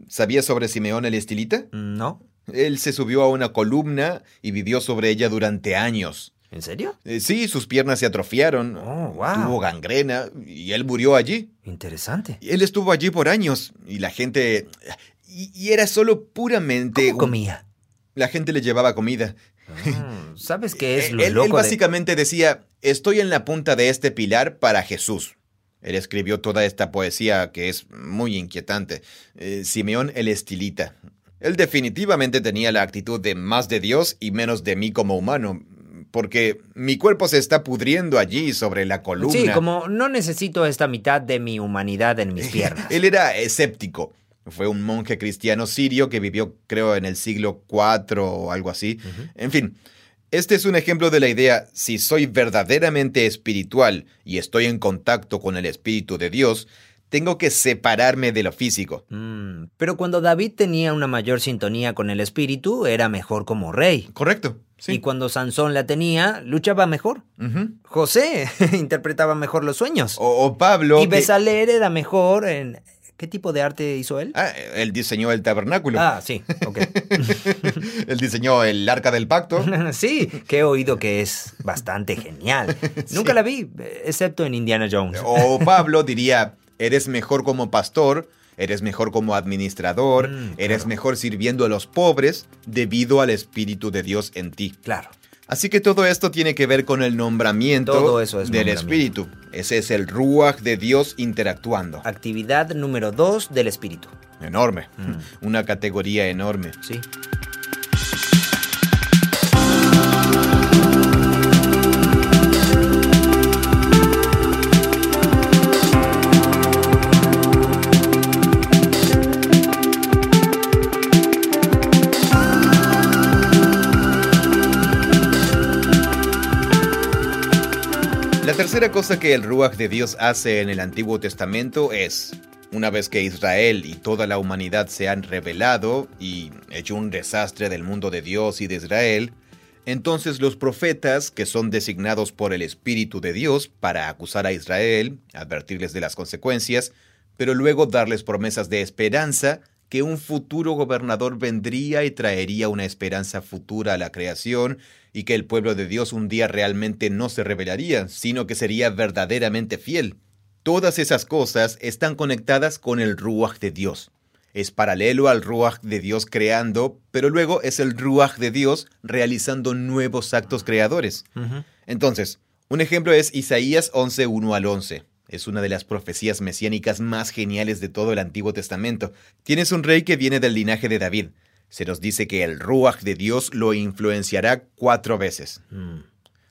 ¿Sabías sobre Simeón el Estilita? No. Él se subió a una columna y vivió sobre ella durante años. ¿En serio? Eh, sí, sus piernas se atrofiaron, Oh, wow. tuvo gangrena y él murió allí. Interesante. Él estuvo allí por años y la gente... Y, y era solo puramente... ¿Cómo un- comía? La gente le llevaba comida. Ah, ¿Sabes qué es lo él, él loco de- básicamente decía, estoy en la punta de este pilar para Jesús. Él escribió toda esta poesía que es muy inquietante. Eh, Simeón el Estilita. Él definitivamente tenía la actitud de más de Dios y menos de mí como humano, porque mi cuerpo se está pudriendo allí sobre la columna. Sí, como no necesito esta mitad de mi humanidad en mis piernas. Él era escéptico. Fue un monje cristiano sirio que vivió, creo, en el siglo IV o algo así. En fin, este es un ejemplo de la idea, si soy verdaderamente espiritual y estoy en contacto con el Espíritu de Dios, tengo que separarme de lo físico. Mm, pero cuando David tenía una mayor sintonía con el espíritu, era mejor como rey. Correcto. Sí. Y cuando Sansón la tenía, luchaba mejor. José interpretaba mejor los sueños. o, o Pablo. y que- Besaler era mejor en... ¿Qué tipo de arte hizo él? Ah, él diseñó el tabernáculo. Ah, sí, ok. él diseñó el arca del pacto. sí, que he oído que es bastante genial. Nunca la vi, excepto en Indiana Jones. O Pablo diría, eres mejor como pastor, eres mejor como administrador, Mm, eres claro. mejor sirviendo a los pobres debido al Espíritu de Dios en ti. Claro. Así que todo esto tiene que ver con el nombramiento Todo eso es del nombramiento. Espíritu. Ese es el Ruach de Dios interactuando. Actividad número dos del espíritu. Enorme. Mm. Una categoría enorme. Sí. Tercera cosa que el Ruach de Dios hace en el Antiguo Testamento es, una vez que Israel y toda la humanidad se han revelado y hecho un desastre del mundo de Dios y de Israel, entonces los profetas, que son designados por el Espíritu de Dios para acusar a Israel, advertirles de las consecuencias, pero luego darles promesas de esperanza, que un futuro gobernador vendría y traería una esperanza futura a la creación, y que el pueblo de Dios un día realmente no se rebelaría, sino que sería verdaderamente fiel. Todas esas cosas están conectadas con el Ruach de Dios. Es paralelo al Ruach de Dios creando, pero luego es el Ruach de Dios realizando nuevos actos creadores. Entonces, un ejemplo es Isaías 11, 1 al 11. Es una de las profecías mesiánicas más geniales de todo el Antiguo Testamento. Tienes un rey que viene del linaje de David. Se nos dice que el Ruach de Dios lo influenciará cuatro veces. Mm.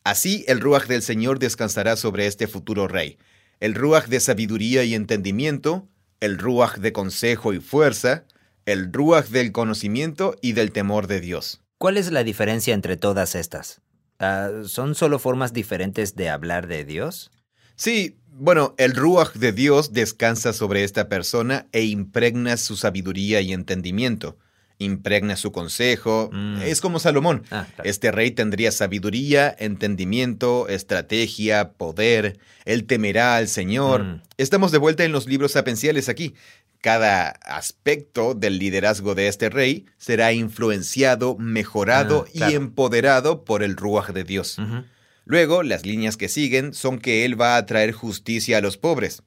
Así el Ruach del Señor descansará sobre este futuro rey. El Ruach de sabiduría y entendimiento, el Ruach de consejo y fuerza, el Ruach del conocimiento y del temor de Dios. ¿Cuál es la diferencia entre todas estas? Ah, ¿Son solo formas diferentes de hablar de Dios? Sí, bueno, el Ruach de Dios descansa sobre esta persona e impregna su sabiduría y entendimiento. Impregna su consejo. Mm. Es como Salomón. Ah, claro. Este rey tendría sabiduría, entendimiento, estrategia, poder. Él temerá al Señor. Mm. Estamos de vuelta en los libros sapenciales aquí. Cada aspecto del liderazgo de este rey será influenciado, mejorado Ah, claro. y empoderado por el Ruach de Dios. Luego, las líneas que siguen son que Él va a traer justicia a los pobres.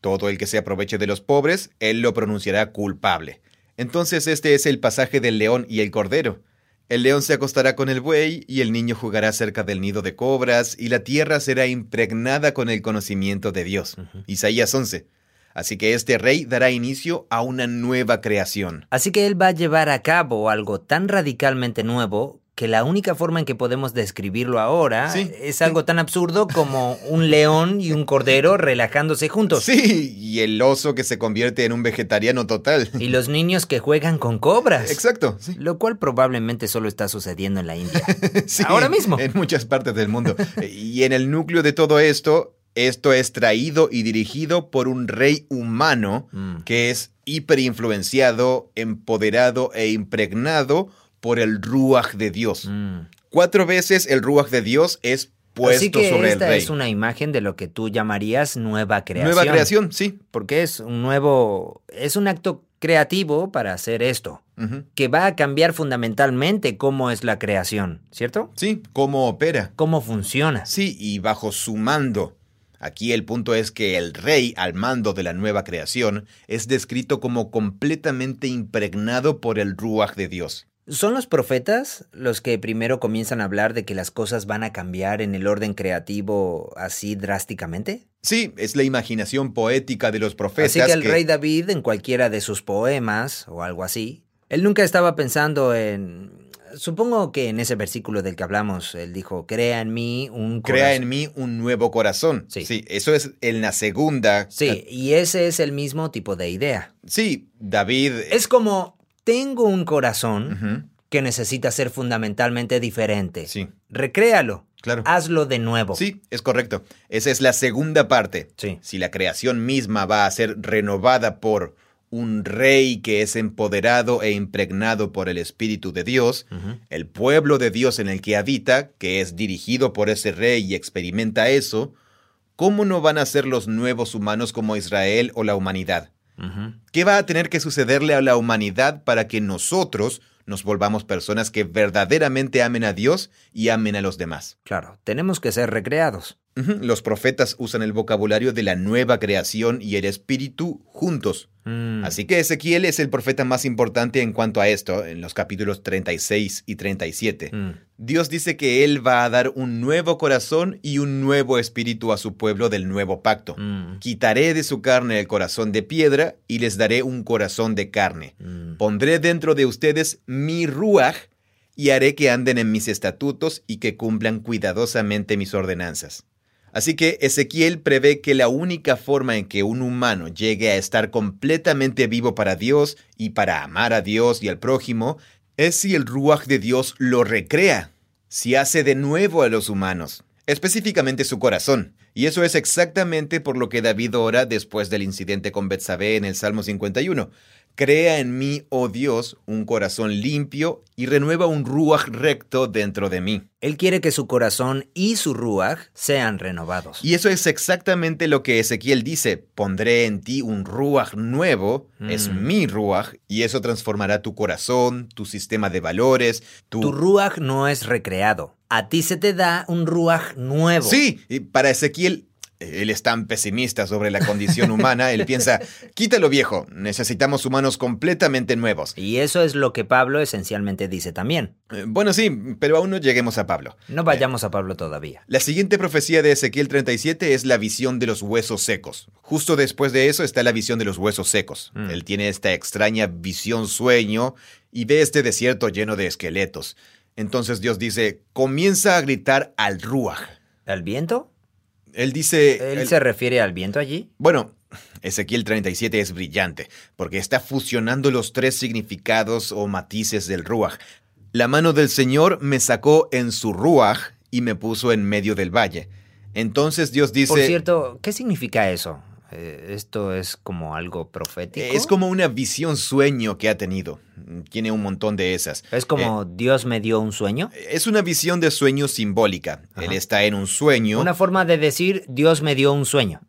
Todo el que se aproveche de los pobres, Él lo pronunciará culpable. Entonces este es el pasaje del león y el cordero. El león se acostará con el buey, y el niño jugará cerca del nido de cobras, y la tierra será impregnada con el conocimiento de Dios. Isaías 11. Así que este rey dará inicio a una nueva creación. Así que él va a llevar a cabo algo tan radicalmente nuevo que la única forma en que podemos describirlo ahora Sí, es sí. algo tan absurdo como un león y un cordero relajándose juntos. Sí, y el oso que se convierte en un vegetariano total. Y los niños que juegan con cobras. Exacto, sí. Lo cual probablemente solo está sucediendo en la India. Sí, Ahora mismo. En muchas partes del mundo. y en el núcleo de todo esto, esto es traído y dirigido por un rey humano Mm. que es hiperinfluenciado, empoderado e impregnado por el Ruach de Dios. Mm. Cuatro veces el Ruach de Dios es puesto Así que sobre el esta rey. es una imagen de lo que tú llamarías nueva creación. Nueva creación, sí. Porque es un nuevo, es un acto creativo para hacer esto. Que va a cambiar fundamentalmente cómo es la creación, ¿cierto? Sí, cómo opera. Cómo funciona. Sí, y bajo su mando. Aquí el punto es que el rey al mando de la nueva creación es descrito como completamente impregnado por el ruaj de Dios. ¿Son los profetas los que primero comienzan a hablar de que las cosas van a cambiar en el orden creativo así drásticamente? Sí, es la imaginación poética de los profetas. Así que el rey David, en cualquiera de sus poemas o algo así, él nunca estaba pensando en... Supongo que en ese versículo del que hablamos, él dijo, crea en mí un Crea corazón". en mí un nuevo corazón. Sí. eso es en la segunda. Sí, y ese es el mismo tipo de idea. Sí, David. Es como, tengo un corazón que necesita ser fundamentalmente diferente. Sí, Recréalo. claro. Hazlo de nuevo. Sí, es correcto. Esa es la segunda parte. Sí. Si la creación misma va a ser renovada por un rey que es empoderado e impregnado por el Espíritu de Dios, el pueblo de Dios en el que habita, que es dirigido por ese rey y experimenta eso, ¿cómo no van a ser los nuevos humanos como Israel o la humanidad? ¿Qué va a tener que sucederle a la humanidad para que nosotros nos volvamos personas que verdaderamente amen a Dios y amen a los demás? Claro, tenemos que ser recreados. Los profetas usan el vocabulario de la nueva creación y el espíritu juntos. Mm. Así que Ezequiel es el profeta más importante en cuanto a esto, en los capítulos 36 y 37. Mm. Dios dice que Él va a dar un nuevo corazón y un nuevo espíritu a su pueblo del nuevo pacto. Mm. Quitaré de su carne el corazón de piedra y les daré un corazón de carne. Mm. Pondré dentro de ustedes mi ruaj y haré que anden en mis estatutos y que cumplan cuidadosamente mis ordenanzas. Así que Ezequiel prevé que la única forma en que un humano llegue a estar completamente vivo para Dios y para amar a Dios y al prójimo es si el ruaj de Dios lo recrea, si hace de nuevo a los humanos, específicamente su corazón. Y eso es exactamente por lo que David ora después del incidente con Betsabé en el Salmo 51. Crea en mí, oh Dios, un corazón limpio y renueva un ruaj recto dentro de mí. Él quiere que su corazón y su ruaj sean renovados. Y eso es exactamente lo que Ezequiel dice. Pondré en ti un ruaj nuevo, es Mm. mi ruaj, y eso transformará tu corazón, tu sistema de valores, tu... Tu ruaj no es recreado. A ti se te da un ruaj nuevo. Sí, y para Ezequiel, él es tan pesimista sobre la condición humana, él piensa, quítalo viejo, necesitamos humanos completamente nuevos. Y eso es lo que Pablo esencialmente dice también. Eh, Bueno, sí, pero aún no lleguemos a Pablo. No vayamos a Pablo todavía. La siguiente profecía de Ezequiel 37 es la visión de los huesos secos. Justo después de eso está la visión de los huesos secos. Mm. Él tiene esta extraña visión sueño y ve este desierto lleno de esqueletos. Entonces Dios dice, comienza a gritar al ruaj. ¿Al viento? Él dice... ¿Él él- se refiere al viento allí? Bueno, Ezequiel 37 es brillante, porque está fusionando los tres significados o matices del ruaj. La mano del Señor me sacó en su ruaj y me puso en medio del valle. Entonces Dios dice... Por cierto, ¿qué significa eso? Eh, ¿Esto es como algo profético? Es como una visión sueño que ha tenido. Tiene un montón de esas. ¿Es como Dios me dio un sueño? Eh, es una visión de sueño simbólica. Ajá. Él está en un sueño. Una forma de decir Dios me dio un sueño.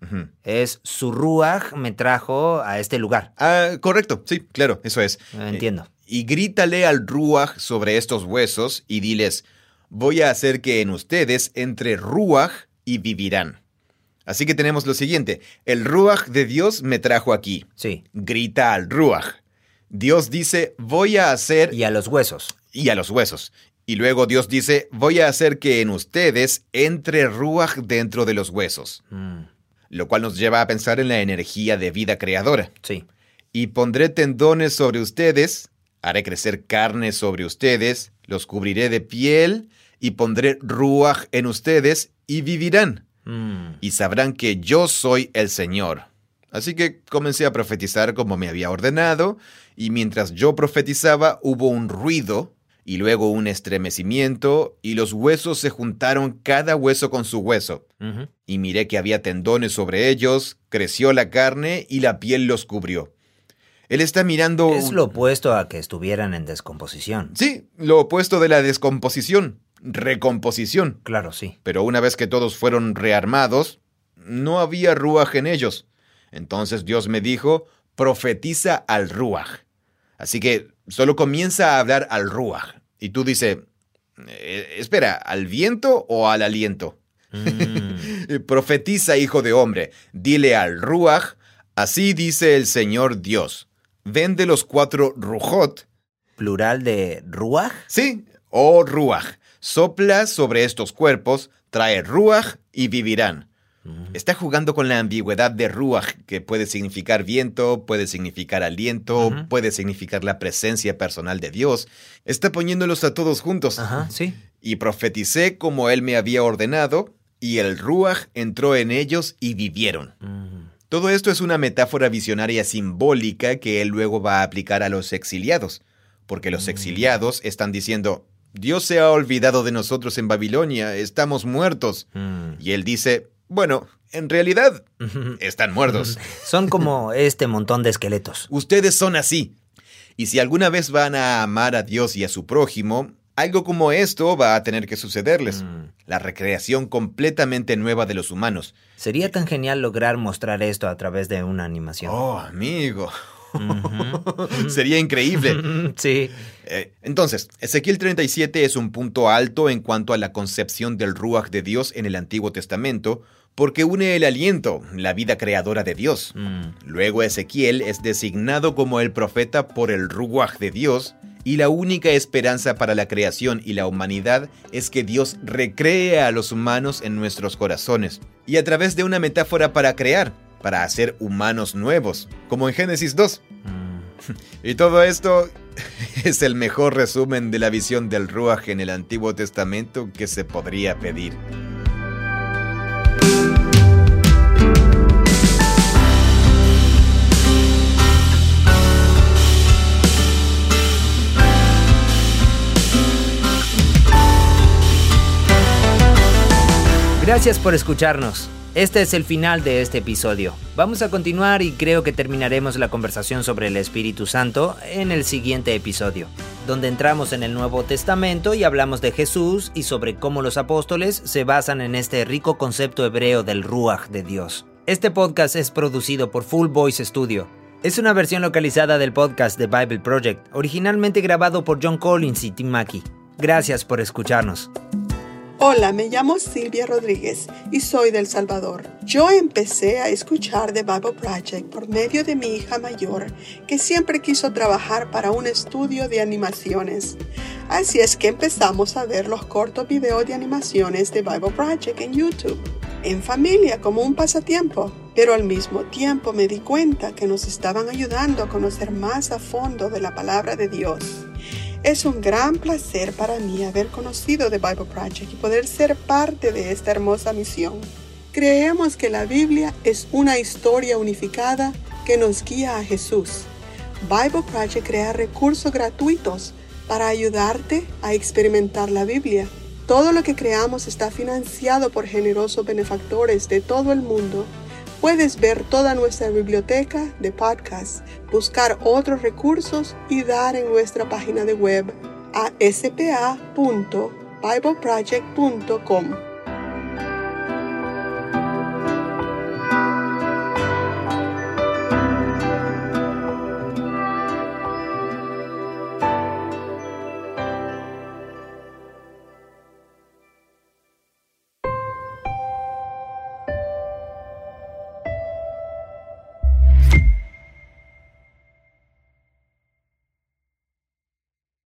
Es su ruaj me trajo a este lugar. Ah, correcto. Sí, claro, eso es. Entiendo. Y grítale al ruaj sobre estos huesos y diles, voy a hacer que en ustedes entre ruaj y vivirán. Así que tenemos lo siguiente, el ruaj de Dios me trajo aquí. Sí. Grita al ruaj. Dios dice, voy a hacer... Y a los huesos. y a los huesos. Y luego Dios dice, voy a hacer que en ustedes entre ruaj dentro de los huesos. Mm, Lo cual nos lleva a pensar en la energía de vida creadora. sí. Y pondré tendones sobre ustedes, haré crecer carne sobre ustedes, los cubriré de piel, y pondré ruaj en ustedes, y vivirán, Mm, y sabrán que yo soy el Señor. Así que comencé a profetizar como me había ordenado, y mientras yo profetizaba hubo un ruido, y luego un estremecimiento, y los huesos se juntaron cada hueso con su hueso. Y miré que había tendones sobre ellos, creció la carne y la piel los cubrió. Él está mirando... Es lo opuesto a que estuvieran en descomposición. Sí, lo opuesto de la descomposición, recomposición. Claro, sí. Pero una vez que todos fueron rearmados, no había ruaj en ellos. Entonces Dios me dijo, profetiza al ruaj. Así que solo comienza a hablar al ruach. Y tú dices, eh, espera, ¿al viento o al aliento? Mm. Profetiza, hijo de hombre, dile al ruach, así dice el Señor Dios. Vende los cuatro rujot. ¿Plural de ruach? Sí, oh ruach. Sopla sobre estos cuerpos, trae ruach y vivirán. Está jugando con la ambigüedad de Ruach, que puede significar viento, puede significar aliento, puede significar la presencia personal de Dios. Está poniéndolos a todos juntos. Ajá, sí. Y profeticé como él me había ordenado, y el Ruach entró en ellos y vivieron. Todo esto es una metáfora visionaria simbólica que él luego va a aplicar a los exiliados, porque los mm. exiliados están diciendo, Dios se ha olvidado de nosotros en Babilonia, estamos muertos. Mm. Y él dice, bueno, en realidad están muertos. Son como este montón de esqueletos. Ustedes son así. Y si alguna vez van a amar a Dios y a su prójimo, algo como esto va a tener que sucederles. Mm. La recreación completamente nueva de los humanos. Sería tan genial lograr mostrar esto a través de una animación. Oh, amigo. Sería increíble. sí. Eh, entonces, Ezequiel 37 es un punto alto en cuanto a la concepción del Ruach de Dios en el Antiguo Testamento, porque une el aliento, la vida creadora de Dios. Mm. Luego Ezequiel es designado como el profeta por el Ruach de Dios, y la única esperanza para la creación y la humanidad es que Dios recree a los humanos en nuestros corazones, y a través de una metáfora para crear, para hacer humanos nuevos, como en Génesis 2. Mm. Y todo esto es el mejor resumen de la visión del Ruach en el Antiguo Testamento que se podría pedir. Gracias por escucharnos. Este es el final de este episodio. Vamos a continuar y creo que terminaremos la conversación sobre el Espíritu Santo en el siguiente episodio, donde entramos en el Nuevo Testamento y hablamos de Jesús y sobre cómo los apóstoles se basan en este rico concepto hebreo del Ruach de Dios. Este podcast es producido por Full Voice Studio. Es una versión localizada del podcast de Bible Project, originalmente grabado por John Collins y Tim Mackey. Gracias por escucharnos. Hola, me llamo Silvia Rodríguez y soy del Salvador. Yo empecé a escuchar The Bible Project por medio de mi hija mayor, que siempre quiso trabajar para un estudio de animaciones. Así es que empezamos a ver los cortos videos de animaciones de Bible Project en YouTube, en familia como un pasatiempo. Pero al mismo tiempo me di cuenta que nos estaban ayudando a conocer más a fondo de la palabra de Dios. Es un gran placer para mí haber conocido The Bible Project y poder ser parte de esta hermosa misión. Creemos que la Biblia es una historia unificada que nos guía a Jesús. Bible Project crea recursos gratuitos para ayudarte a experimentar la Biblia. Todo lo que creamos está financiado por generosos benefactores de todo el mundo Puedes ver toda nuestra biblioteca de podcasts, buscar otros recursos y dar en nuestra página de web a spa.bibleproject.com.